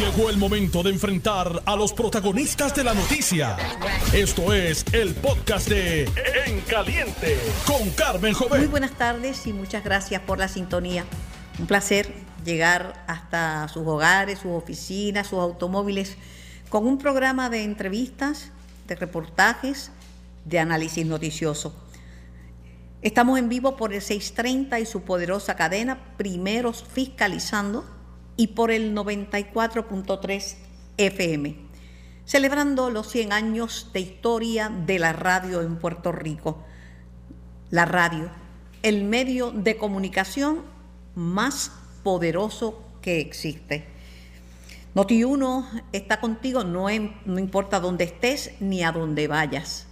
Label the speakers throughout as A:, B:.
A: Llegó el momento de enfrentar a los protagonistas de la noticia. Esto es el podcast de En Caliente con Carmen Joven.
B: Muy buenas tardes y muchas gracias por la sintonía. Un placer llegar hasta sus hogares, sus oficinas, sus automóviles con un programa de entrevistas, de reportajes, de análisis noticioso. Estamos en vivo por el 630 y su poderosa cadena, primeros fiscalizando y por el 94.3 FM, celebrando los 100 años de historia de la radio en Puerto Rico. La radio, el medio de comunicación más poderoso que existe. Noti1 está contigo, no, no importa dónde estés ni a dónde vayas.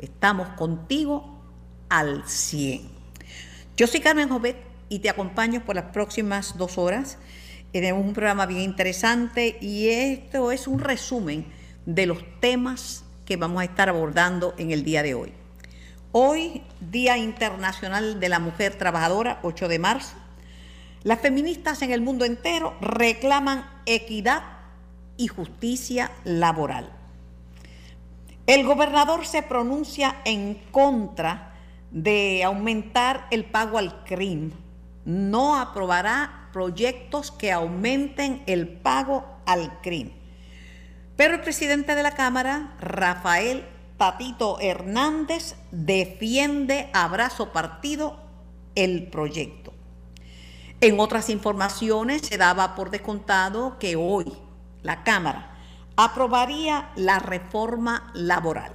B: Estamos contigo al 100. Yo soy Carmen Jovet y te acompaño por las próximas dos horas tenemos un programa bien interesante y esto es un resumen de los temas que vamos a estar abordando en el día de hoy. Hoy, Día Internacional de la Mujer Trabajadora, 8 de marzo, las feministas en el mundo entero reclaman equidad y justicia laboral. El gobernador se pronuncia en contra de aumentar el pago al crimen. No aprobará proyectos que aumenten el pago al crimen. Pero el presidente de la Cámara, Rafael Tatito Hernández, defiende a brazo partido el proyecto. En otras informaciones se daba por descontado que hoy la Cámara aprobaría la reforma laboral,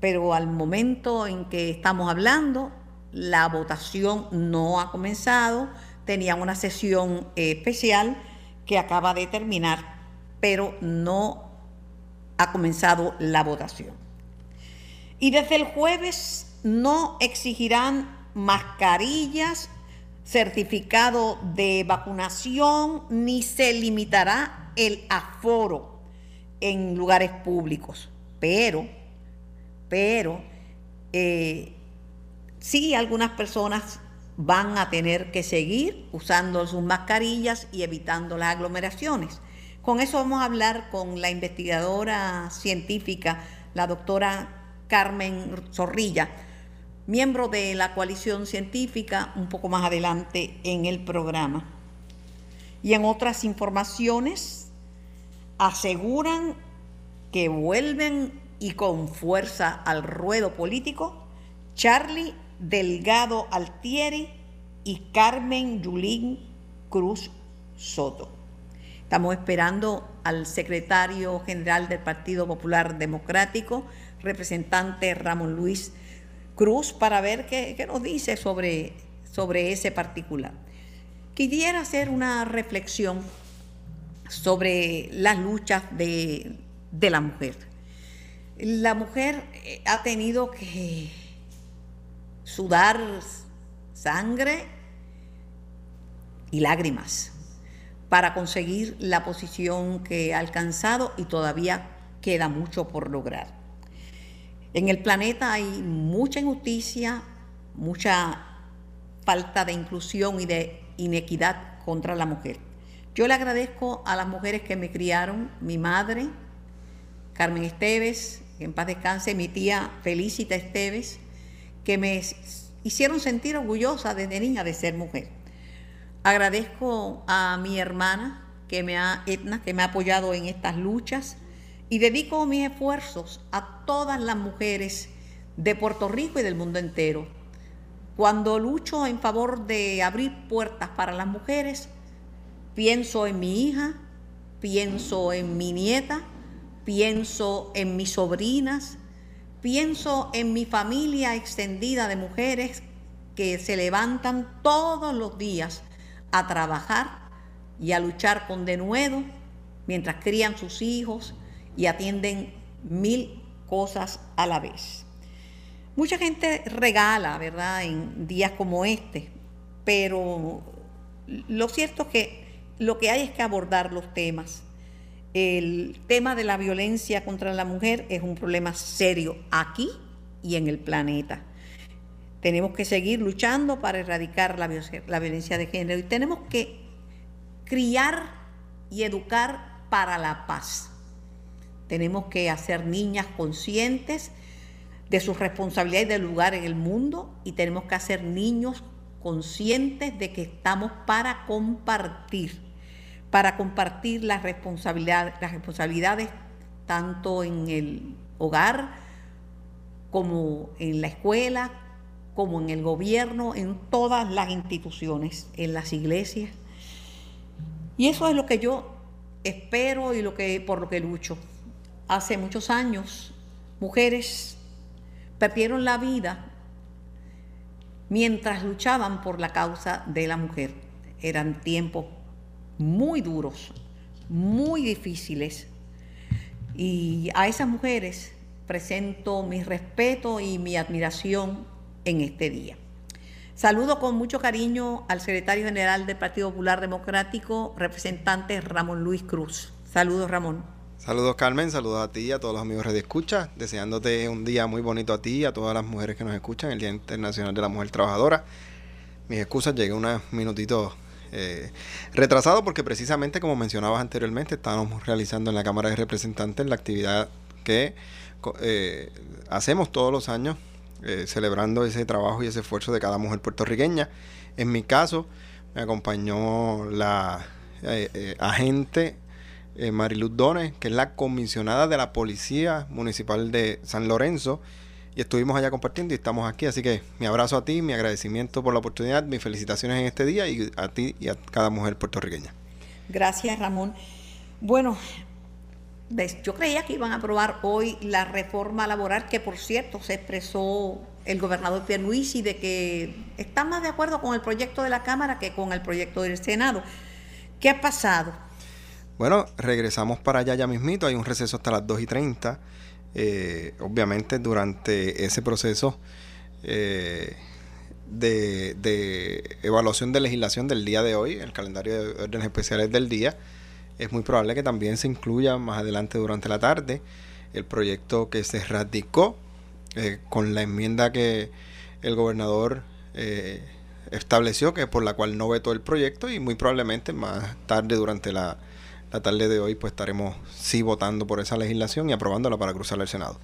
B: pero al momento en que estamos hablando, la votación no ha comenzado, tenían una sesión eh, especial que acaba de terminar, pero no ha comenzado la votación. Y desde el jueves no exigirán mascarillas, certificado de vacunación, ni se limitará el aforo en lugares públicos. Pero, pero, eh, sí algunas personas van a tener que seguir usando sus mascarillas y evitando las aglomeraciones. Con eso vamos a hablar con la investigadora científica, la doctora Carmen Zorrilla, miembro de la coalición científica, un poco más adelante en el programa. Y en otras informaciones, aseguran que vuelven y con fuerza al ruedo político Charlie Delgado Altieri y Carmen Yulín Cruz Soto. Estamos esperando al secretario general del Partido Popular Democrático, representante Ramón Luis Cruz, para ver qué, nos dice sobre, sobre ese particular. Quisiera hacer una reflexión sobre las luchas de, de la mujer. La mujer eh, ha tenido que sudar sangre y lágrimas para conseguir la posición que ha alcanzado y todavía queda mucho por lograr. En el planeta hay mucha injusticia, mucha falta de inclusión y de inequidad contra la mujer. Yo le agradezco a las mujeres que me criaron, mi madre, Carmen Esteves, en paz descanse, mi tía Felicita Esteves, que me hicieron sentir orgullosa desde niña de ser mujer. Agradezco a mi hermana, que me ha, Etna, que me ha apoyado en estas luchas y dedico mis esfuerzos a todas las mujeres de Puerto Rico y del mundo entero. Cuando lucho en favor de abrir puertas para las mujeres, pienso en mi hija, pienso en mi nieta, pienso en mis sobrinas, Pienso en mi familia extendida de mujeres que se levantan todos los días a trabajar y a luchar con denuedo mientras crían sus hijos y atienden mil cosas a la vez. Mucha gente regala, ¿verdad?, en días como este, pero lo cierto es que lo que hay es que abordar los temas el tema de la violencia contra la mujer es un problema serio aquí y en el planeta. Tenemos que seguir luchando para erradicar la, violencia de género y tenemos que criar y educar para la paz. Tenemos que hacer niñas conscientes de su responsabilidad y del lugar en el mundo y tenemos que hacer niños conscientes de que estamos para compartir, para compartir las, responsabilidades, las responsabilidades tanto en el hogar como en la escuela, como en el gobierno, en todas las instituciones, en las iglesias. Y eso es lo que yo espero y lo que, por lo que lucho. Hace muchos años, mujeres perdieron la vida mientras luchaban por la causa de la mujer. Eran tiempos muy duros, muy difíciles. Y a esas mujeres presento mi respeto y mi admiración en este día. Saludo con mucho cariño al secretario general del Partido Popular Democrático, representante Ramón Luis Cruz. Saludos, Ramón.
C: Saludos, Carmen. Saludos a ti y a todos los amigos de Escucha. Deseándote un día muy bonito a ti y a todas las mujeres que nos escuchan, el Día Internacional de la Mujer Trabajadora. Mis excusas, llegué unos minutitos eh, retrasado porque precisamente como mencionabas anteriormente, estábamos realizando en la Cámara de Representantes la actividad que eh, hacemos todos los años eh, celebrando ese trabajo y ese esfuerzo de cada mujer puertorriqueña. En mi caso, me acompañó la agente Mariluz Dones, que es la comisionada de la Policía Municipal de San Lorenzo, y estuvimos allá compartiendo y estamos aquí. Así que mi abrazo a ti, mi agradecimiento por la oportunidad, mis felicitaciones en este día y a ti y a cada mujer puertorriqueña.
B: Gracias, Ramón. Bueno, yo creía que iban a aprobar hoy la reforma laboral, que por cierto se expresó el gobernador Pierluisi de que está más de acuerdo con el proyecto de la Cámara que con el proyecto del Senado. ¿Qué ha pasado?
C: Bueno, regresamos para allá ya mismito, hay un receso hasta las 2 y 30. Eh, obviamente durante ese proceso eh, de, de evaluación de legislación del día de hoy, el calendario de órdenes especiales del día, es muy probable que también se incluya más adelante durante la tarde el proyecto que se radicó eh, con la enmienda que el gobernador estableció, que por la cual no vetó el proyecto y muy probablemente más tarde durante la, la tarde de hoy pues estaremos sí votando por esa legislación y aprobándola para cruzar al Senado.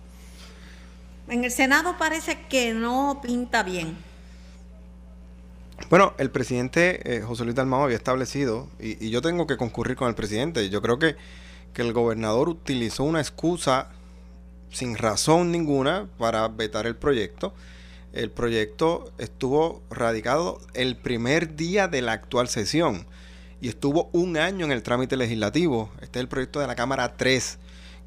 B: En el Senado parece que no pinta bien.
C: Bueno, el presidente eh, José Luis Dalmau había establecido, y, yo tengo que concurrir con el presidente, yo creo que, que el gobernador utilizó una excusa sin razón ninguna para vetar el proyecto. El proyecto estuvo radicado el primer día de la actual sesión y estuvo un año en el trámite legislativo. Este es el proyecto de la Cámara 3,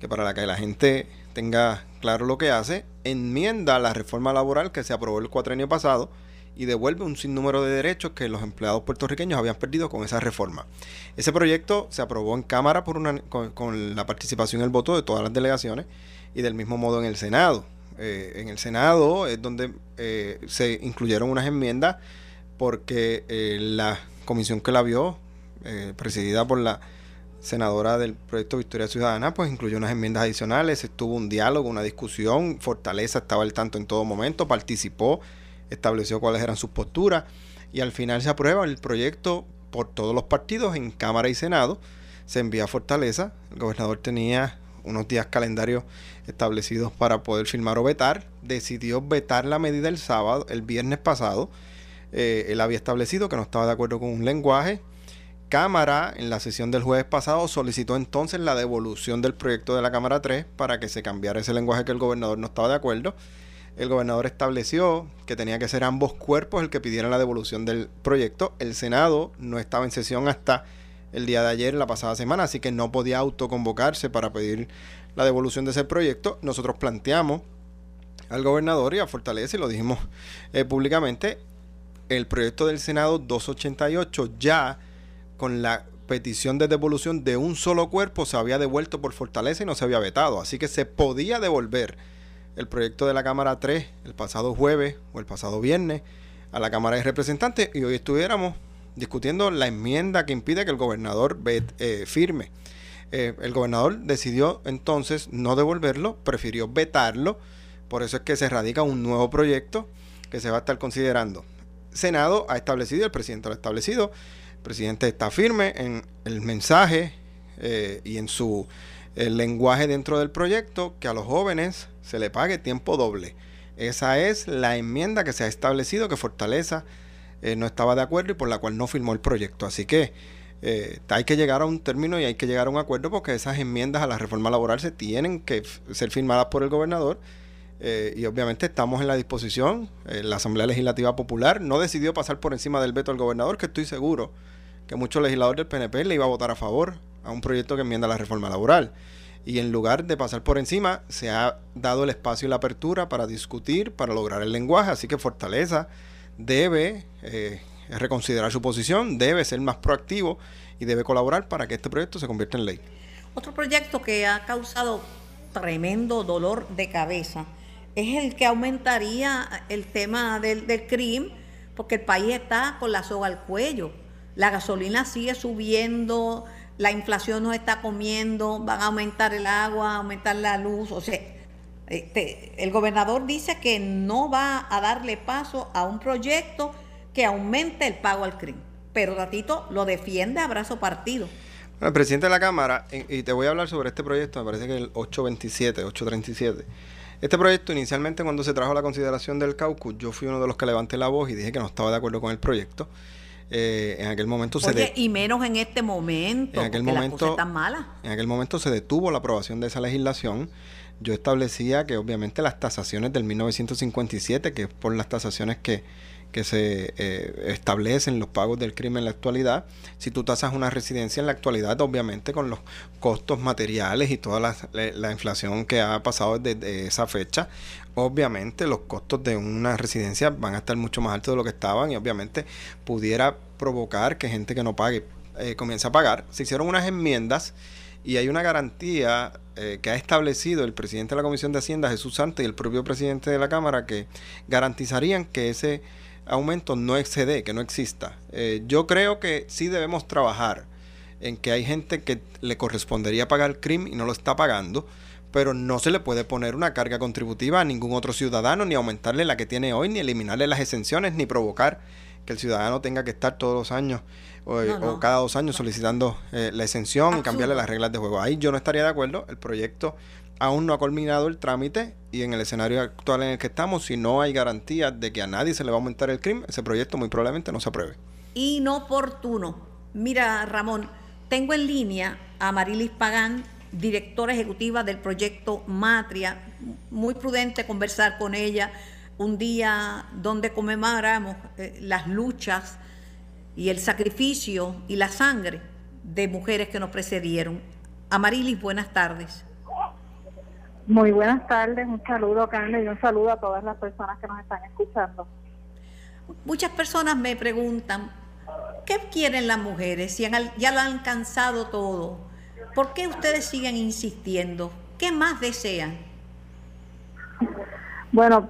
C: que para que la gente tenga claro lo que hace, enmienda la reforma laboral que se aprobó el cuatrenio pasado y devuelve un sinnúmero de derechos que los empleados puertorriqueños habían perdido con esa reforma. Ese proyecto se aprobó en Cámara por una, con, la participación y el voto de todas las delegaciones y del mismo modo en el Senado. Eh, en el Senado es donde eh, se incluyeron unas enmiendas porque eh, la comisión que la vio, presidida por la senadora del proyecto Victoria Ciudadana, pues incluyó unas enmiendas adicionales, estuvo un diálogo, una discusión, Fortaleza estaba al tanto en todo momento, participó estableció cuáles eran sus posturas y al final se aprueba el proyecto por todos los partidos en Cámara y Senado. Se envía a Fortaleza. El gobernador tenía unos días calendarios establecidos para poder firmar o vetar. Decidió vetar la medida el sábado, el viernes pasado. Eh, él había establecido que no estaba de acuerdo con un lenguaje. Cámara, en la sesión del jueves pasado, solicitó entonces la devolución del proyecto de la Cámara 3 para que se cambiara ese lenguaje que el gobernador no estaba de acuerdo el gobernador estableció que tenía que ser ambos cuerpos el que pidiera la devolución del proyecto. El Senado no estaba en sesión hasta el día de ayer, la pasada semana, así que no podía autoconvocarse para pedir la devolución de ese proyecto. Nosotros planteamos al gobernador y a Fortaleza, y lo dijimos eh, públicamente, el proyecto del Senado 288 ya con la petición de devolución de un solo cuerpo se había devuelto por Fortaleza y no se había vetado, así que se podía devolver el proyecto de la Cámara 3 el pasado jueves o el pasado viernes a la Cámara de Representantes y hoy estuviéramos discutiendo la enmienda que impide que el gobernador eh, firme. Eh, el gobernador decidió entonces no devolverlo, prefirió vetarlo, por eso es que se radica un nuevo proyecto que se va a estar considerando. Senado ha establecido, el presidente lo ha establecido, presidente está firme en el mensaje eh, y en su lenguaje dentro del proyecto que a los jóvenes se le pague tiempo doble. Esa es la enmienda que se ha establecido que Fortaleza eh, no estaba de acuerdo y por la cual no firmó el proyecto. Así que eh, hay que llegar a un término y hay que llegar a un acuerdo porque esas enmiendas a la reforma laboral se tienen que ser firmadas por el gobernador. y obviamente estamos en la disposición. la Asamblea Legislativa Popular no decidió pasar por encima del veto al gobernador, que estoy seguro que muchos legisladores del PNP le iba a votar a favor a un proyecto que enmienda la reforma laboral. Y en lugar de pasar por encima, se ha dado el espacio y la apertura para discutir, para lograr el lenguaje. Así que Fortaleza debe eh, reconsiderar su posición, debe ser más proactivo y debe colaborar para que este proyecto se convierta en ley.
B: Otro proyecto que ha causado tremendo dolor de cabeza es el que aumentaría el tema del, del crimen, porque el país está con la soga al cuello la gasolina sigue subiendo, la inflación nos está comiendo, van a aumentar el agua, aumentar la luz, o sea, este, el gobernador dice que no va a darle paso a un proyecto que aumente el pago al crimen, pero Ratito lo defiende a brazo partido.
C: el presidente de la Cámara, y te voy a hablar sobre este proyecto, me parece que el 827, 837. Este proyecto inicialmente cuando se trajo la consideración del caucus, yo fui uno de los que levanté la voz y dije que no estaba de acuerdo con el proyecto. Eh, en aquel momento
B: se y menos en este momento,
C: en aquel momento, En aquel momento se detuvo la aprobación de esa legislación. Yo establecía que obviamente las tasaciones del 1957, que es por las tasaciones que, que se eh, establecen los pagos del crimen en la actualidad. Si tú tasas una residencia en la actualidad, obviamente con los costos materiales y toda la, la inflación que ha pasado desde esa fecha, obviamente los costos de una residencia van a estar mucho más altos de lo que estaban y obviamente pudiera provocar que gente que no pague eh, comience a pagar. Se hicieron unas enmiendas y hay una garantía eh, que ha establecido el presidente de la Comisión de Hacienda, Jesús Santos, y el propio presidente de la Cámara, que garantizarían que ese aumento no excede, que no exista. Eh, yo creo que sí debemos trabajar en que hay gente que le correspondería pagar el crimen y no lo está pagando pero no se le puede poner una carga contributiva a ningún otro ciudadano, ni aumentarle la que tiene hoy, ni eliminarle las exenciones, ni provocar que el ciudadano tenga que estar todos los años o, cada dos años solicitando eh, la exención y cambiarle las reglas de juego. Ahí yo no estaría de acuerdo. El proyecto aún no ha culminado el trámite y en el escenario actual en el que estamos, si no hay garantía de que a nadie se le va a aumentar el crimen, ese proyecto muy probablemente no se apruebe.
B: Inoportuno. Mira, Ramón, tengo en línea a Marilis Pagán, directora ejecutiva del proyecto Matria. Muy prudente conversar con ella un día donde conmemoramos eh, las luchas y el sacrificio y la sangre de mujeres que nos precedieron. Amarilis, buenas tardes.
D: Muy buenas tardes, un saludo Carmen y un saludo a todas las personas que nos están escuchando.
B: Muchas personas me preguntan, ¿qué quieren las mujeres si ya lo han alcanzado todo? ¿Por qué ustedes siguen insistiendo? ¿Qué más desean?
D: Bueno,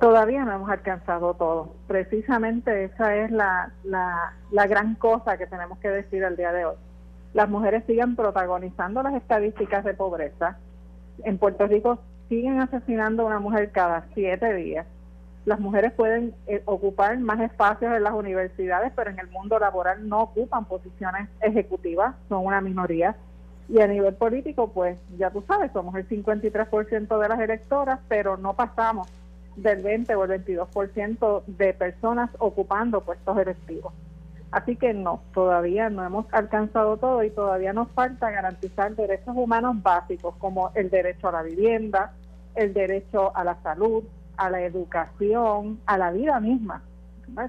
D: todavía no hemos alcanzado todo. Precisamente esa es la, la, la gran cosa que tenemos que decir al día de hoy. Las mujeres siguen protagonizando las estadísticas de pobreza. En Puerto Rico siguen asesinando a una mujer cada siete días. Las mujeres pueden eh, ocupar más espacios en las universidades, pero en el mundo laboral no ocupan posiciones ejecutivas, son una minoría y a nivel político, pues ya tú sabes, somos el 53% de las electoras, pero no pasamos del 20 o el 22% de personas ocupando puestos electivos. Así que no, todavía no hemos alcanzado todo y todavía nos falta garantizar derechos humanos básicos como el derecho a la vivienda, el derecho a la salud, a la educación, a la vida misma.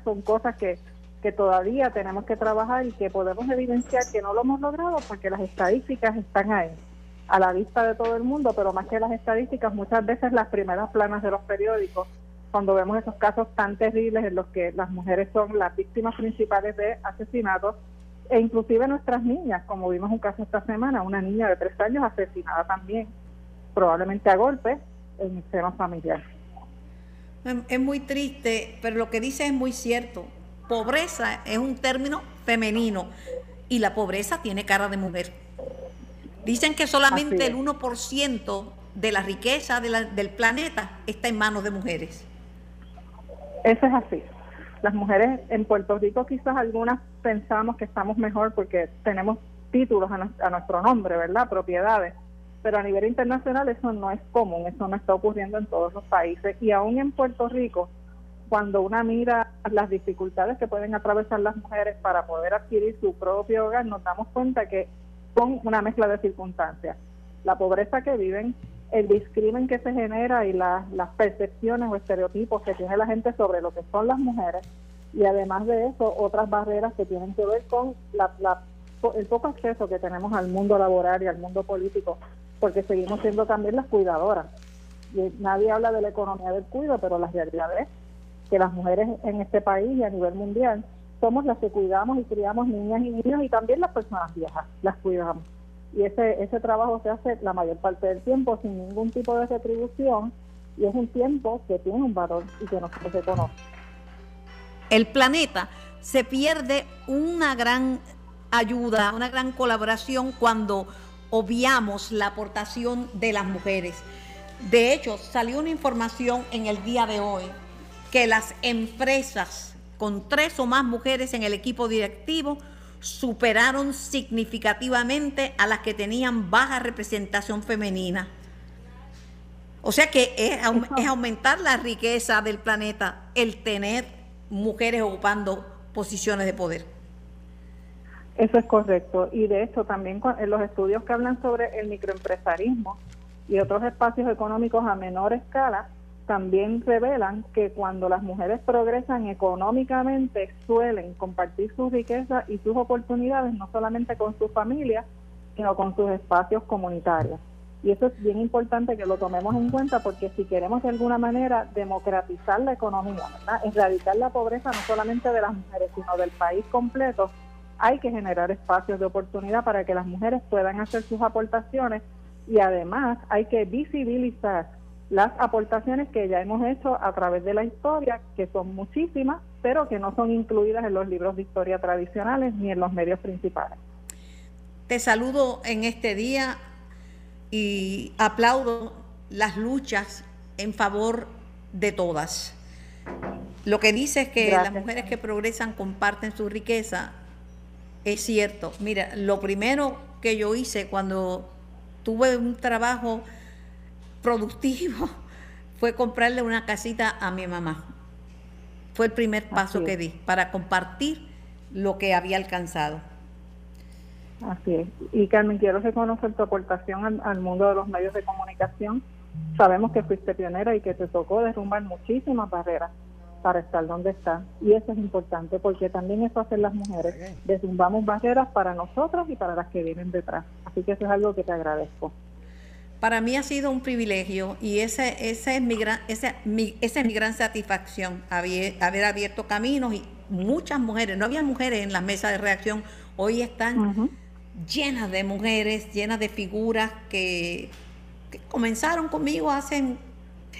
D: Son cosas que que todavía tenemos que trabajar y que podemos evidenciar que no lo hemos logrado porque las estadísticas están ahí, a la vista de todo el mundo, pero más que las estadísticas, muchas veces las primeras planas de los periódicos, cuando vemos esos casos tan terribles en los que las mujeres son las víctimas principales de asesinatos, e inclusive nuestras niñas, como vimos un caso esta semana, una niña de tres años asesinada también, probablemente a golpes, en el seno familiar.
B: Es muy triste, pero lo que dice es muy cierto pobreza es un término femenino y la pobreza tiene cara de mujer. Dicen que solamente el 1% de la riqueza del planeta está en manos de mujeres.
D: Eso es así. Las mujeres en Puerto Rico quizás algunas pensamos que estamos mejor porque tenemos títulos a, nuestro nombre, ¿verdad? Propiedades. Pero a nivel internacional eso no es común, eso no está ocurriendo en todos los países. Y aún en Puerto Rico, cuando una mira las dificultades que pueden atravesar las mujeres para poder adquirir su propio hogar, nos damos cuenta que son una mezcla de circunstancias. La pobreza que viven, el discrimen que se genera y las percepciones o estereotipos que tiene la gente sobre lo que son las mujeres. Y además de eso otras barreras que tienen que ver con el poco acceso que tenemos al mundo laboral y al mundo político porque seguimos siendo también las cuidadoras. Y nadie habla de la economía del cuido pero la realidad es que las mujeres en este país y a nivel mundial somos las que cuidamos y criamos niñas y niños y también las personas viejas las cuidamos y ese, ese trabajo se hace la mayor parte del tiempo sin ningún tipo de retribución y es un tiempo que tiene un valor y que no se reconoce.
B: El planeta se pierde una gran ayuda, una gran colaboración cuando obviamos la aportación de las mujeres. De hecho, salió una información en el día de hoy que las empresas con tres o más mujeres en el equipo directivo superaron significativamente a las que tenían baja representación femenina. O sea que es, es, aumentar la riqueza del planeta el tener mujeres ocupando posiciones de poder.
D: Eso es correcto. Y de hecho también en los estudios que hablan sobre el microempresarismo y otros espacios económicos a menor escala, también revelan que cuando las mujeres progresan económicamente suelen compartir su riqueza y sus oportunidades no solamente con su familia, sino con sus espacios comunitarios. Y eso es bien importante que lo tomemos en cuenta porque si queremos de alguna manera democratizar la economía, erradicar la pobreza no solamente de las mujeres, sino del país completo, hay que generar espacios de oportunidad para que las mujeres puedan hacer sus aportaciones y además hay que visibilizar las aportaciones que ya hemos hecho a través de la historia, que son muchísimas, pero que no son incluidas en los libros de historia tradicionales ni en los medios principales.
B: Te saludo en este día y aplaudo las luchas en favor de todas. Lo que dice es que las mujeres que progresan comparten su riqueza. Es cierto. Mira, lo primero que yo hice cuando tuve un trabajo productivo fue comprarle una casita a mi mamá. Fue el primer paso que di para compartir lo que había alcanzado.
D: Así es. Y Carmen, quiero reconocer tu aportación al, mundo de los medios de comunicación. Sabemos que fuiste pionera y que te tocó derrumbar muchísimas barreras para estar donde estás. Y eso es importante porque también eso hacen las mujeres. Derrumbamos barreras para nosotras y para las que vienen detrás. Así que eso es algo que te agradezco
B: para mí ha sido un privilegio y ese, ese es mi gran, ese, mi, esa es mi gran satisfacción, haber, haber, abierto caminos y muchas mujeres, no había mujeres en las mesas de reacción, hoy están llenas de mujeres, llenas de figuras que, comenzaron conmigo hace,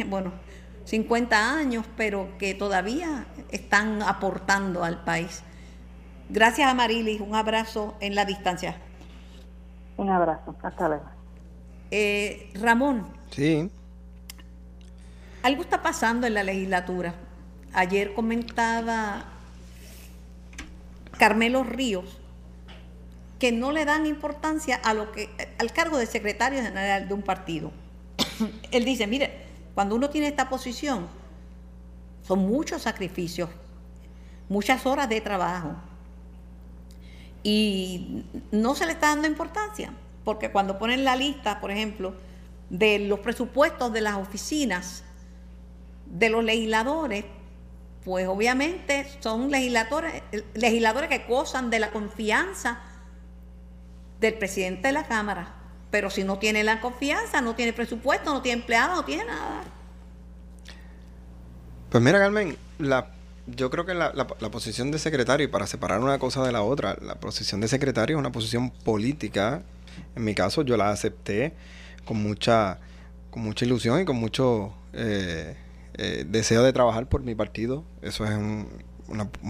B: bueno, 50 años, pero que todavía están aportando al país. Gracias a Marilis, un abrazo en la distancia.
D: Un abrazo, hasta luego.
B: Eh, Ramón.
C: Sí.
B: Algo está pasando en la legislatura. Ayer comentaba Carmelo Ríos que no le dan importancia a lo que al cargo de secretario general de un partido. Él dice, mire, cuando uno tiene esta posición, son muchos sacrificios, muchas horas de trabajo y no se le está dando importancia porque cuando ponen la lista, por ejemplo, de los presupuestos de las oficinas de los legisladores, pues obviamente son legisladores, legisladores que gozan de la confianza del presidente de la Cámara. Pero si no tiene la confianza, no tiene presupuesto, no tiene empleado, no tiene nada.
C: Pues mira, Carmen, la, yo creo que la, la, posición de secretario, y para separar una cosa de la otra, la posición de secretario es una posición política en mi caso yo la acepté con mucha, con mucha ilusión y con mucho eh, eh, deseo de trabajar por mi partido. Eso es un,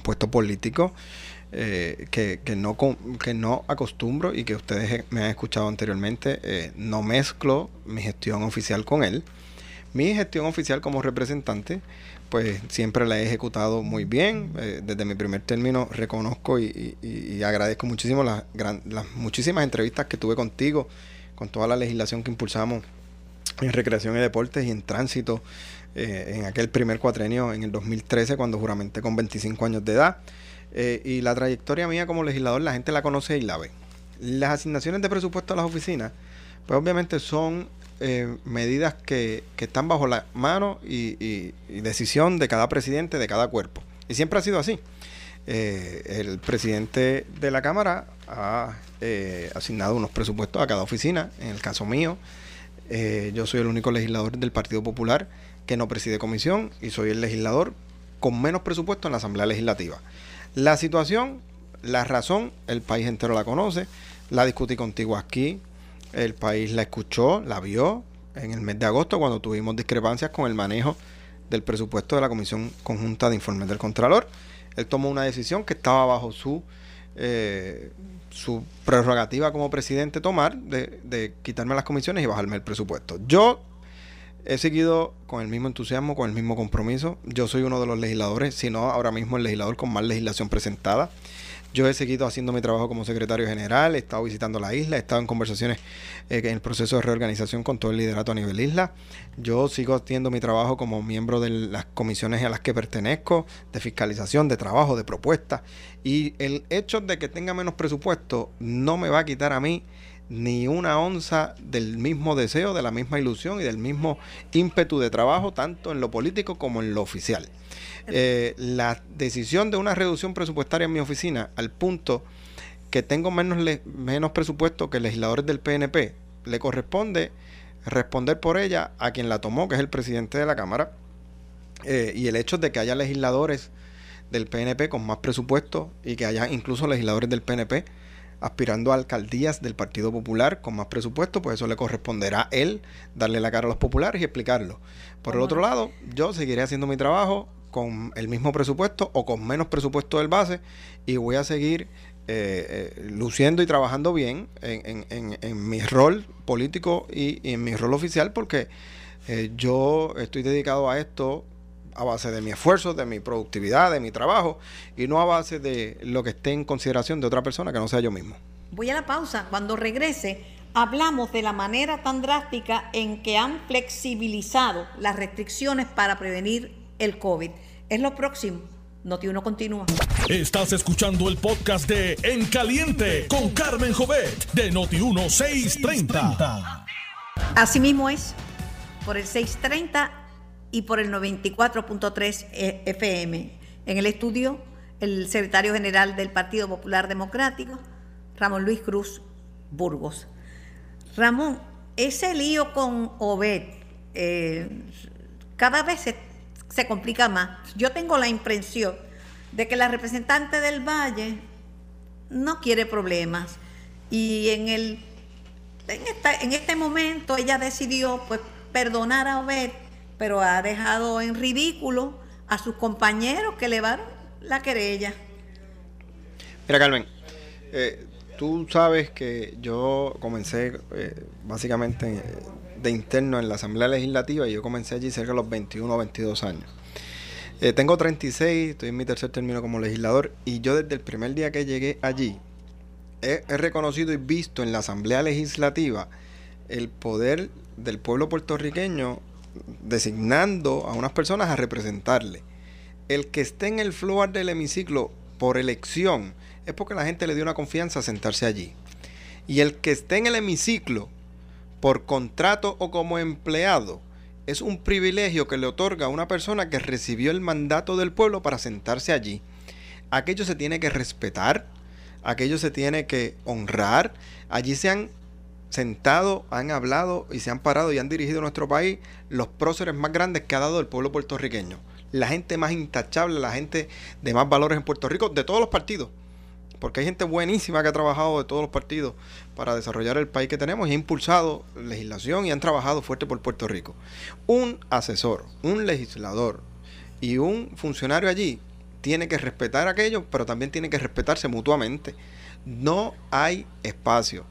C: puesto político eh, que, no, que no acostumbro y que ustedes me han escuchado anteriormente. no mezclo mi gestión oficial con él. Mi gestión oficial como representante, pues siempre la he ejecutado muy bien. Eh, desde mi primer término reconozco y, agradezco muchísimo las, las muchísimas entrevistas que tuve contigo, con toda la legislación que impulsamos en recreación y deportes y en tránsito eh, en aquel primer cuatrenio en el 2013 cuando juramenté con 25 años de edad. Eh, y la trayectoria mía como legislador la gente la conoce y la ve. Las asignaciones de presupuesto a las oficinas, pues obviamente son eh, medidas que, están bajo la mano y, decisión de cada presidente de cada cuerpo. Y siempre ha sido así. el presidente de la Cámara ha asignado unos presupuestos a cada oficina. En el caso mío, yo soy el único legislador del Partido Popular que no preside comisión y soy el legislador con menos presupuesto en la Asamblea Legislativa. La situación, la razón, el país entero la conoce, la discutí contigo aquí, el país la escuchó, la vio en el mes de agosto cuando tuvimos discrepancias con el manejo del presupuesto de la Comisión Conjunta de Informes del Contralor. Él tomó una decisión que estaba bajo su, eh, su prerrogativa como presidente tomar de, de quitarme las comisiones y bajarme el presupuesto. Yo He seguido con el mismo entusiasmo, con el mismo compromiso. Yo soy uno de los legisladores, si no ahora mismo el legislador con más legislación presentada. Yo he seguido haciendo mi trabajo como secretario general, he estado visitando la isla, he estado en conversaciones eh, en el proceso de reorganización con todo el liderato a nivel isla. Yo sigo haciendo mi trabajo como miembro de las comisiones a las que pertenezco, de fiscalización, de trabajo, de propuestas. Y el hecho de que tenga menos presupuesto no me va a quitar a mí ni una onza del mismo deseo, de la misma ilusión y del mismo ímpetu de trabajo, tanto en lo político como en lo oficial. Eh, la decisión de una reducción presupuestaria en mi oficina, al punto que tengo menos, menos presupuesto que legisladores del PNP, le corresponde responder por ella a quien la tomó, que es el presidente de la Cámara. Eh, y el hecho de que haya legisladores del PNP con más presupuesto y que haya incluso legisladores del PNP aspirando a alcaldías del Partido Popular con más presupuesto, pues eso le corresponderá a él darle la cara a los populares y explicarlo. Por el otro lado, yo seguiré haciendo mi trabajo con el mismo presupuesto o con menos presupuesto del base y voy a seguir eh, eh, luciendo y trabajando bien en, mi rol político y, en mi rol oficial porque eh, yo estoy dedicado a esto a base de mi esfuerzo, de mi productividad, de mi trabajo y no a base de lo que esté en consideración de otra persona que no sea yo mismo.
B: Voy a la pausa. Cuando regrese, hablamos de la manera tan drástica en que han flexibilizado las restricciones para prevenir el COVID. Es lo próximo. Noti 1 continúa.
A: Estás escuchando el podcast de En Caliente con Carmen Jovet de Noti 1 630.
B: Asimismo es por el 630 y por el 94.3 FM. En el estudio, el secretario general del Partido Popular Democrático, Ramón Luis Cruz Burgos. Ramón, ese lío con Obed eh, cada vez se, complica más. Yo tengo la impresión de que la representante del Valle no quiere problemas y en el en, en este momento ella decidió pues perdonar a Obed pero ha dejado en ridículo a sus compañeros que elevaron la querella.
C: Mira, Carmen, eh, tú sabes que yo comencé eh, básicamente de interno en la Asamblea Legislativa y yo comencé allí cerca de los 21 o 22 años. Eh, tengo 36, estoy en mi tercer término como legislador y yo desde el primer día que llegué allí he reconocido y visto en la Asamblea Legislativa el poder del pueblo puertorriqueño designando a unas personas a representarle. El que esté en el floor del hemiciclo por elección es porque la gente le dio una confianza a sentarse allí. Y el que esté en el hemiciclo por contrato o como empleado es un privilegio que le otorga a una persona que recibió el mandato del pueblo para sentarse allí. Aquello se tiene que respetar, aquello se tiene que honrar. Allí se han sentado, han hablado y se han parado y han dirigido nuestro país los próceres más grandes que ha dado el pueblo puertorriqueño. La gente más intachable, la gente de más valores en Puerto Rico, de todos los partidos. Porque hay gente buenísima que ha trabajado de todos los partidos para desarrollar el país que tenemos y ha impulsado legislación y han trabajado fuerte por Puerto Rico. Un asesor, un legislador y un funcionario allí tiene que respetar aquello, pero también tiene que respetarse mutuamente. No hay espacio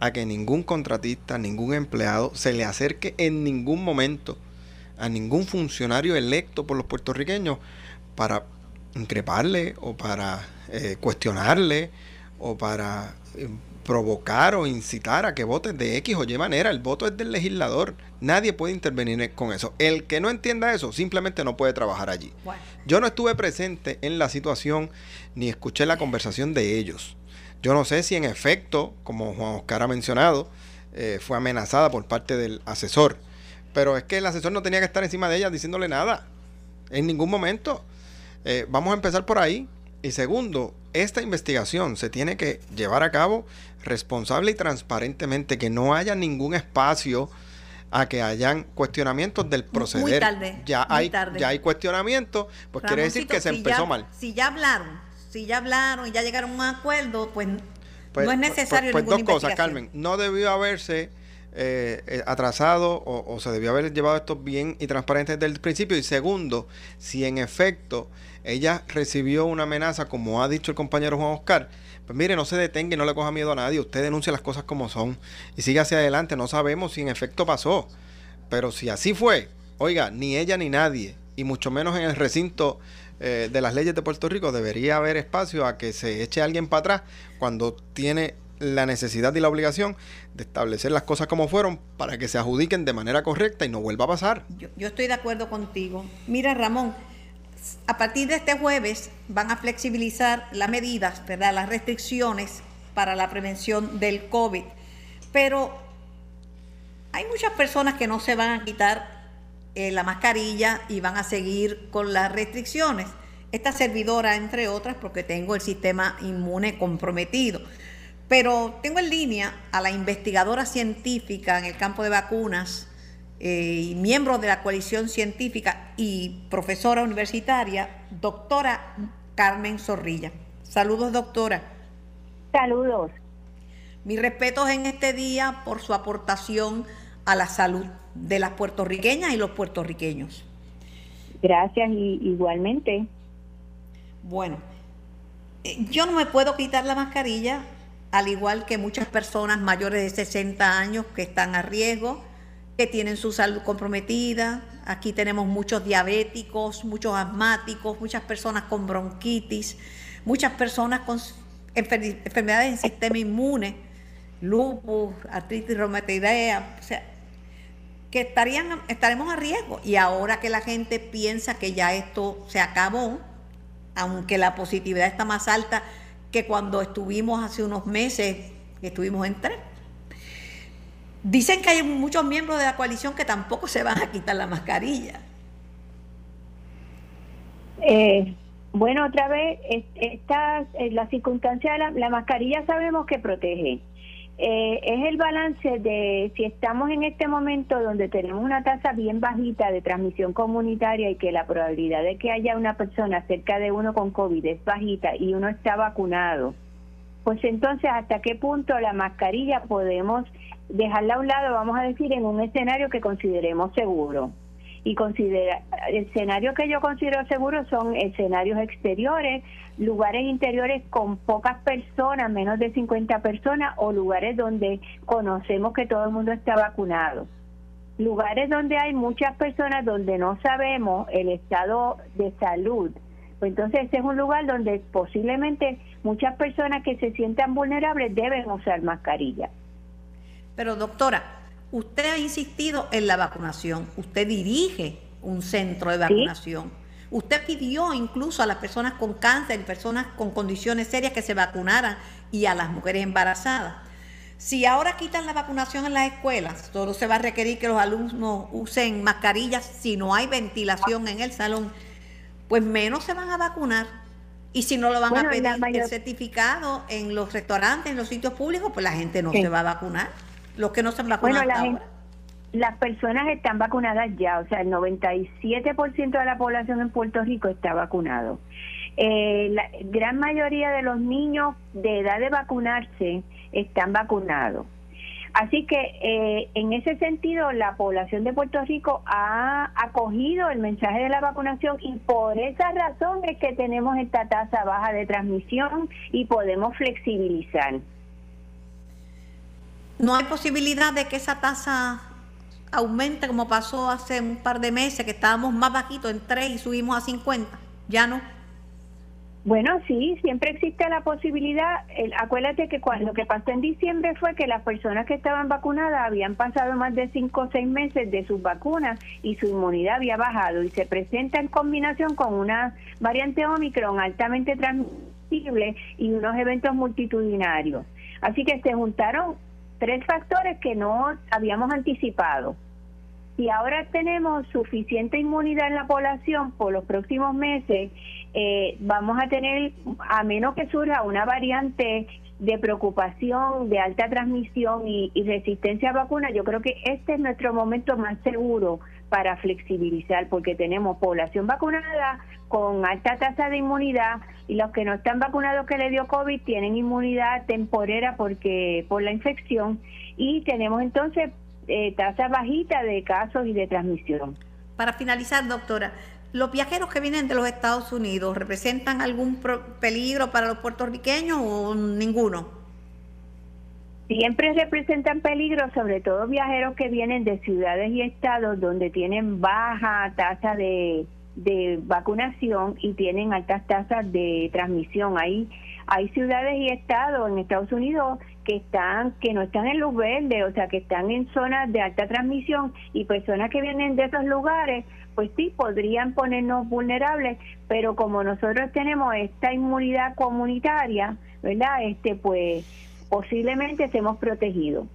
C: a que ningún contratista, ningún empleado se le acerque en ningún momento a ningún funcionario electo por los puertorriqueños para increparle o para eh, cuestionarle o para eh, provocar o incitar a que voten de X o Y manera. El voto es del legislador. Nadie puede intervenir con eso. El que no entienda eso simplemente no puede trabajar allí. Yo no estuve presente en la situación ni escuché la conversación de ellos. Yo no sé si en efecto, como Juan Oscar ha mencionado, eh, fue amenazada por parte del asesor. Pero es que el asesor no tenía que estar encima de ella diciéndole nada. En ningún momento. Eh, vamos a empezar por ahí. Y segundo, esta investigación se tiene que llevar a cabo responsable y transparentemente, que no haya ningún espacio a que hayan cuestionamientos del proceder. Muy
B: tarde.
C: Ya, hay, ya hay cuestionamientos, pues quiere decir que se empezó mal.
B: Si ya hablaron, si ya hablaron y ya llegaron a un acuerdo, pues, pues no es pues, necesario
C: pues, pues dos cosas, Carmen. No debió haberse eh, eh, atrasado o, o, se debió haber llevado esto bien y transparente desde el principio. Y segundo, si en efecto ella recibió una amenaza, como ha dicho el compañero Juan Oscar, pues mire, no se detenga y no le coja miedo a nadie. Usted denuncia las cosas como son y sigue hacia adelante. No sabemos si en efecto pasó. Pero si así fue, oiga, ni ella ni nadie, y mucho menos en el recinto eh, de las leyes de Puerto Rico, debería haber espacio a que se eche alguien para atrás cuando tiene la necesidad y la obligación de establecer las cosas como fueron para que se adjudiquen de manera correcta y no vuelva a pasar.
B: Yo, yo estoy de acuerdo contigo. Mira, Ramón, a partir de este jueves van a flexibilizar las medidas, ¿verdad? las restricciones para la prevención del COVID. Pero hay muchas personas que no se van a quitar eh, la mascarilla y van a seguir con las restricciones. Esta servidora, entre otras, porque tengo el sistema inmune comprometido. Pero tengo en línea a la investigadora científica en el campo de vacunas, eh, y miembro de la coalición científica y profesora universitaria, doctora Carmen Zorrilla. Saludos, doctora.
E: Saludos.
B: Mis respetos en este día por su aportación a la salud de las puertorriqueñas y los puertorriqueños.
E: Gracias, y igualmente.
B: Bueno, eh, yo no me puedo quitar la mascarilla, al igual que muchas personas mayores de 60 años que están a riesgo que tienen su salud comprometida. Aquí tenemos muchos diabéticos, muchos asmáticos, muchas personas con bronquitis, muchas personas con enfermedades del sistema inmune, lupus, artritis reumatoidea, o sea, que estarían, estaremos a riesgo. Y ahora que la gente piensa que ya esto se acabó, aunque la positividad está más alta que cuando estuvimos hace unos meses, estuvimos en tres Dicen que hay muchos miembros de la coalición que tampoco se van a quitar la mascarilla.
E: Eh, bueno, otra vez, estas, eh, la circunstancia de la, mascarilla sabemos que protege. Eh, es el balance de si estamos en este momento donde tenemos una tasa bien bajita de transmisión comunitaria y que la probabilidad de que haya una persona cerca de uno con COVID es bajita y uno está vacunado, pues entonces hasta qué punto la mascarilla podemos dejarla a un lado, vamos a decir, en un escenario que consideremos seguro. Y considera, escenarios que yo considero seguros son escenarios exteriores, lugares interiores con pocas personas, menos de 50 personas, o lugares donde conocemos que todo el mundo está vacunado. Lugares donde hay muchas personas donde no sabemos el estado de salud. Pues entonces este es un lugar donde posiblemente muchas personas que se sientan vulnerables deben usar mascarilla.
B: Pero doctora, usted ha insistido en la vacunación, usted dirige un centro de vacunación. Usted pidió incluso a las personas con cáncer y personas con condiciones serias que se vacunaran y a las mujeres embarazadas. Si ahora quitan la vacunación en las escuelas, solo se va a requerir que los alumnos usen mascarillas si no hay ventilación en el salón, pues menos se van a vacunar. Y si no lo van a pedir el certificado en los restaurantes, en los sitios públicos, pues la gente no se va a vacunar los que no se han vacunado
E: bueno, Las personas están vacunadas ya, o sea, el 97% de la población en Puerto Rico está vacunado. Eh, la gran mayoría de los niños de edad de vacunarse están vacunados. Así que eh, en ese sentido la población de Puerto Rico ha acogido el mensaje de la vacunación y por esa razón es que tenemos esta tasa baja de transmisión y podemos flexibilizar.
B: ¿No hay posibilidad de que esa tasa aumente como pasó hace un par de meses, que estábamos más bajitos en 3 y subimos a 50? Ya no.
E: Bueno, sí, siempre existe la posibilidad. acuérdate que lo que pasó en diciembre fue que las personas que estaban vacunadas habían pasado más de cinco o seis meses de sus vacunas y su inmunidad había bajado y se presenta en combinación con una variante Omicron altamente transmisible y unos eventos multitudinarios. Así que se juntaron tres factores que no habíamos anticipado. Si ahora tenemos suficiente inmunidad en la población por los próximos meses, eh, vamos a tener, a menos que surja una variante de preocupación, de alta transmisión y, resistencia a vacunas, yo creo que este es nuestro momento más seguro para flexibilizar, porque tenemos población vacunada con alta tasa de inmunidad y los que no están vacunados que le dio COVID tienen inmunidad temporera porque por la infección y tenemos entonces eh, tasa bajita de casos y de transmisión.
B: Para finalizar, doctora, ¿los viajeros que vienen de los Estados Unidos representan algún peligro para los puertorriqueños o ninguno?
E: Siempre representan peligro, sobre todo viajeros que vienen de ciudades y estados donde tienen baja tasa de, de vacunación y tienen altas tasas de transmisión. Ahí hay ciudades y estados en Estados Unidos que están que no están en luz verde, o sea, que están en zonas de alta transmisión y personas que vienen de esos lugares, pues sí podrían ponernos vulnerables, pero como nosotros tenemos esta inmunidad comunitaria, ¿verdad? Este pues posiblemente estemos protegidos.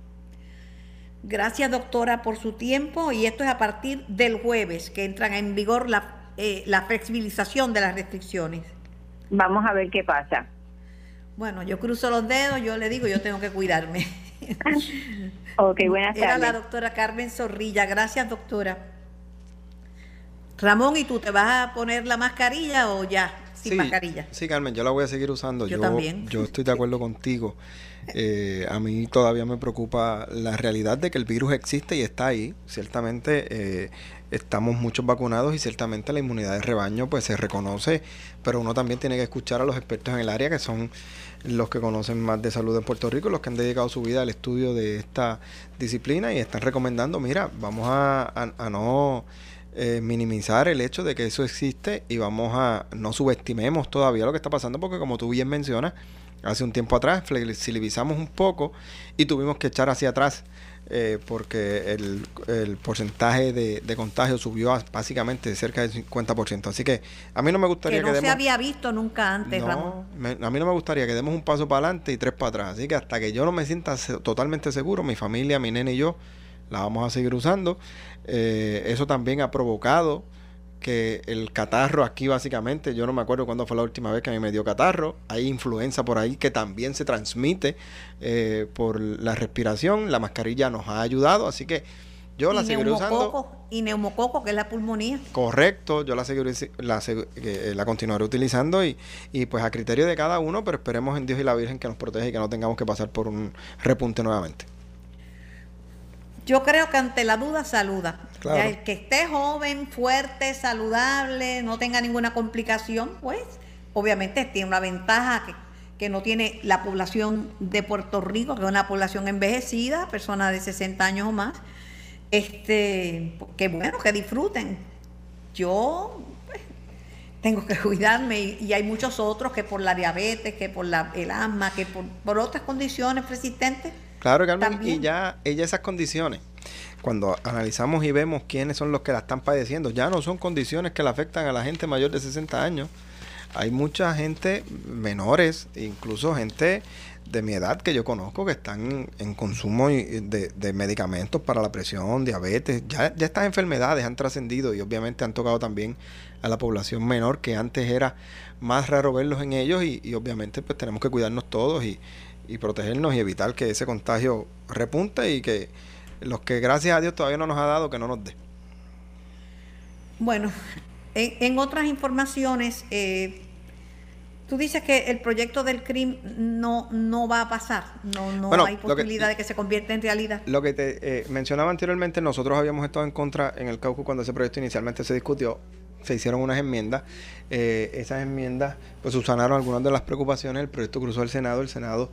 B: Gracias, doctora, por su tiempo y esto es a partir del jueves que entran en vigor la, eh, la flexibilización de las restricciones.
E: Vamos a ver qué pasa.
B: Bueno, yo cruzo los dedos, yo le digo, yo tengo que cuidarme.
E: ok, buenas tardes.
B: Era la doctora Carmen Zorrilla. Gracias, doctora. Ramón, ¿y tú te vas a poner la mascarilla o ya sin mascarilla?
C: Sí, Carmen, yo la voy a seguir usando. Yo, también. Yo estoy de acuerdo contigo. Eh, a mí todavía me preocupa la realidad de que el virus existe y está ahí. Ciertamente eh, estamos muchos vacunados y ciertamente la inmunidad de rebaño pues se reconoce, pero uno también tiene que escuchar a los expertos en el área que son los que conocen más de salud en Puerto Rico, los que han dedicado su vida al estudio de esta disciplina y están recomendando, mira, vamos a, no eh, minimizar el hecho de que eso existe y vamos a no subestimemos todavía lo que está pasando porque como tú bien mencionas, hace un tiempo atrás flexibilizamos un poco y tuvimos que echar hacia atrás eh, porque el, el porcentaje de, de, contagio subió a básicamente cerca del 50%. Así que a mí no me gustaría
B: que, no se había visto nunca antes,
C: no, a mí no me gustaría que demos un paso para adelante y tres para atrás. Así que hasta que yo no me sienta totalmente seguro, mi familia, mi nene y yo la vamos a seguir usando. Eh, eso también ha provocado que el catarro aquí básicamente, yo no me acuerdo cuándo fue la última vez que a mí me dio catarro, hay influenza por ahí que también se transmite eh, por la respiración, la mascarilla nos ha ayudado, así que yo la seguiré usando.
B: Y neumococo, que es la pulmonía.
C: Correcto, yo la, seguiré, la, eh, la continuaré utilizando y, y pues a criterio de cada uno, pero esperemos en Dios y la Virgen que nos proteja y que no tengamos que pasar por un repunte nuevamente.
B: Yo creo que ante la duda saluda. el que esté joven, fuerte, saludable, no tenga ninguna complicación, pues obviamente tiene una ventaja que, que no tiene la población de Puerto Rico, que es una población envejecida, personas de 60 años o más. Este, que bueno, que disfruten. Yo pues, tengo que cuidarme y, hay muchos otros que por la diabetes, que por la, el asma, que por, por otras condiciones persistentes
C: Claro, Carmen, y ya ella esas condiciones, cuando analizamos y vemos quiénes son los que la están padeciendo, ya no son condiciones que le afectan a la gente mayor de 60 años. Hay mucha gente menores, incluso gente de mi edad que yo conozco que están en consumo de, de medicamentos para la presión, diabetes. Ya, ya estas enfermedades han trascendido y obviamente han tocado también a la población menor que antes era más raro verlos en ellos y, y obviamente pues tenemos que cuidarnos todos y, y protegernos y evitar que ese contagio repunte y que los que gracias a Dios todavía no nos ha dado, que no nos dé.
B: Bueno, en, otras informaciones, eh, tú dices que el proyecto del CRIM no, no va a pasar, no, no hay posibilidad de que se convierta en realidad.
C: Lo que te eh, mencionaba anteriormente, nosotros habíamos estado en contra en el Cauco cuando ese proyecto inicialmente se discutió se hicieron unas enmiendas. Eh, esas enmiendas pues subsanaron algunas de las preocupaciones. El proyecto cruzó el Senado. El Senado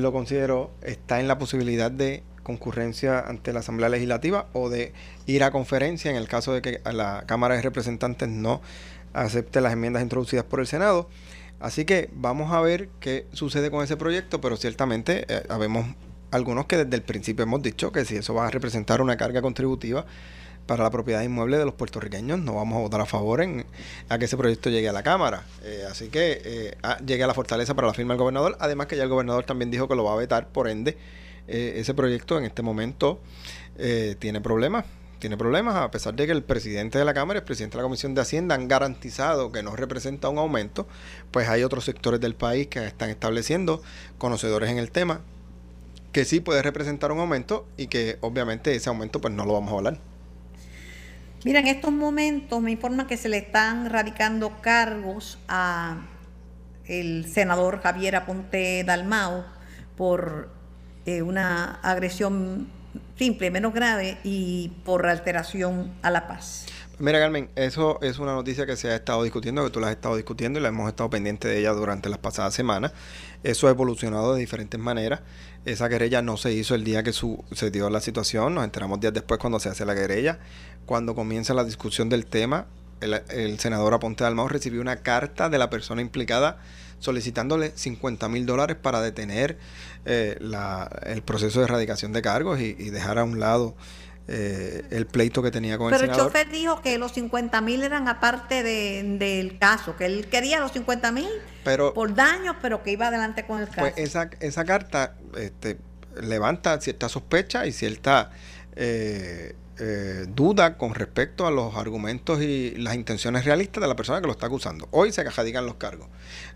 C: lo consideró. Está en la posibilidad de concurrencia ante la Asamblea Legislativa o de ir a conferencia en el caso de que la Cámara de Representantes no acepte las enmiendas introducidas por el Senado. Así que vamos a ver qué sucede con ese proyecto, pero ciertamente eh, habemos algunos que desde el principio hemos dicho que si eso va a representar una carga contributiva para la propiedad inmueble de los puertorriqueños, no vamos a votar a favor en, a que ese proyecto llegue a la Cámara. Eh, así que eh, llegue a la fortaleza para la firma del gobernador, además que ya el gobernador también dijo que lo va a vetar, por ende, eh, ese proyecto en este momento tiene problemas. Tiene problemas, a pesar de que el presidente de la Cámara y el presidente de la Comisión de Hacienda han garantizado que no representa un aumento, pues hay otros sectores del país que están estableciendo, conocedores en el tema, que sí puede representar un aumento y que obviamente ese aumento pues no lo vamos a hablar.
B: Mira, en estos momentos me informa que se le están radicando cargos a el senador Javier Aponte Dalmao por eh, una agresión simple, menos grave y por alteración a la paz.
C: Mira, Carmen, eso es una noticia que se ha estado discutiendo, que tú la has estado discutiendo y la hemos estado pendiente de ella durante las pasadas semanas. Eso ha evolucionado de diferentes maneras. Esa querella no se hizo el día que se dio la situación, nos enteramos días después cuando se hace la querella. Cuando comienza la discusión del tema, el, senador Aponte Dalmau recibió una carta de la persona implicada solicitándole 50 mil dólares para detener eh, el proceso de erradicación de cargos y dejar a un lado eh, el pleito que tenía con
B: el
C: senador.
B: Pero el chofer dijo que los 50 mil eran aparte del caso, que él quería los 50 mil por daños, pero que iba adelante con el pues caso.
C: Pues esa, esa carta este, levanta cierta sospecha y cierta eh, eh, duda con respecto a los argumentos y las intenciones realistas de la persona que lo está acusando. Hoy se cajadigan los cargos.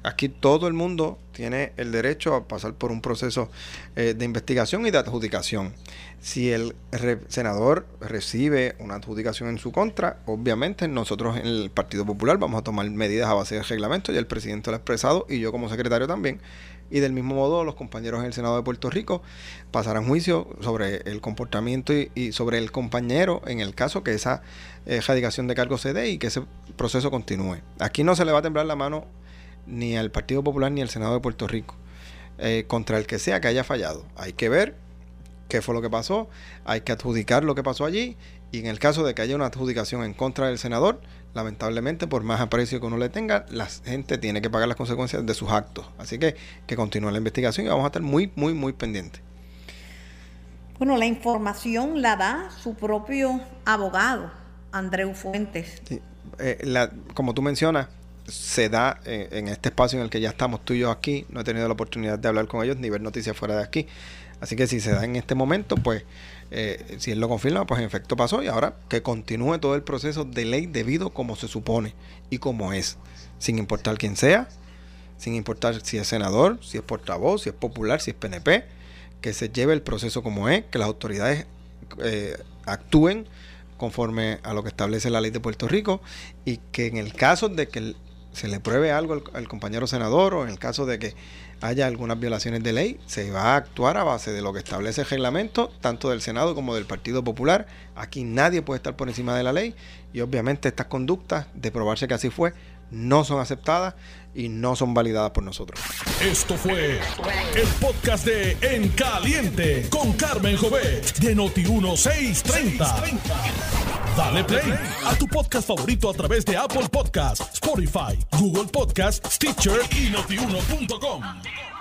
C: Aquí todo el mundo tiene el derecho a pasar por un proceso eh, de investigación y de adjudicación. Si el senador recibe una adjudicación en su contra, obviamente nosotros en el Partido Popular vamos a tomar medidas a base de reglamento, y el presidente lo ha expresado y yo como secretario también y del mismo modo los compañeros en el Senado de Puerto Rico pasarán juicio sobre el comportamiento y, sobre el compañero en el caso que esa eh, de cargo se dé y que ese proceso continúe. Aquí no se le va a temblar la mano ni al Partido Popular ni al Senado de Puerto Rico eh, contra el que sea que haya fallado. Hay que ver qué fue lo que pasó, hay que adjudicar lo que pasó allí y en el caso de que haya una adjudicación en contra del senador, lamentablemente, por más aprecio que uno le tenga, la gente tiene que pagar las consecuencias de sus actos. Así que que continúe la investigación y vamos a estar muy, muy, muy pendientes.
B: Bueno, la información la da su propio abogado, Andreu Fuentes.
C: Eh, como tú mencionas, se da eh, en este espacio en el que ya estamos tú y yo aquí. No he tenido la oportunidad de hablar con ellos ni ver noticias fuera de aquí. Así que si se da en este momento, pues eh, si él lo confirma, pues en efecto pasó y ahora que continúe todo el proceso de ley debido como se supone y como es, sin importar quién sea, sin importar si es senador, si es portavoz, si es popular, si es PNP, que se lleve el proceso como es, que las autoridades eh, actúen conforme a lo que establece la ley de Puerto Rico y que en el caso de que se le pruebe algo al compañero senador o en el caso de que haya algunas violaciones de ley, se va a actuar a base de lo que establece el reglamento, tanto del Senado como del Partido Popular. Aquí nadie puede estar por encima de la ley y obviamente estas conductas, de probarse que así fue, no son aceptadas y no son validadas por nosotros.
A: Esto fue el podcast de En Caliente con Carmen Jovet de Noti1630. Dale play a tu podcast favorito a través de Apple Podcasts, Spotify, Google Podcasts, Stitcher y notiuno.com.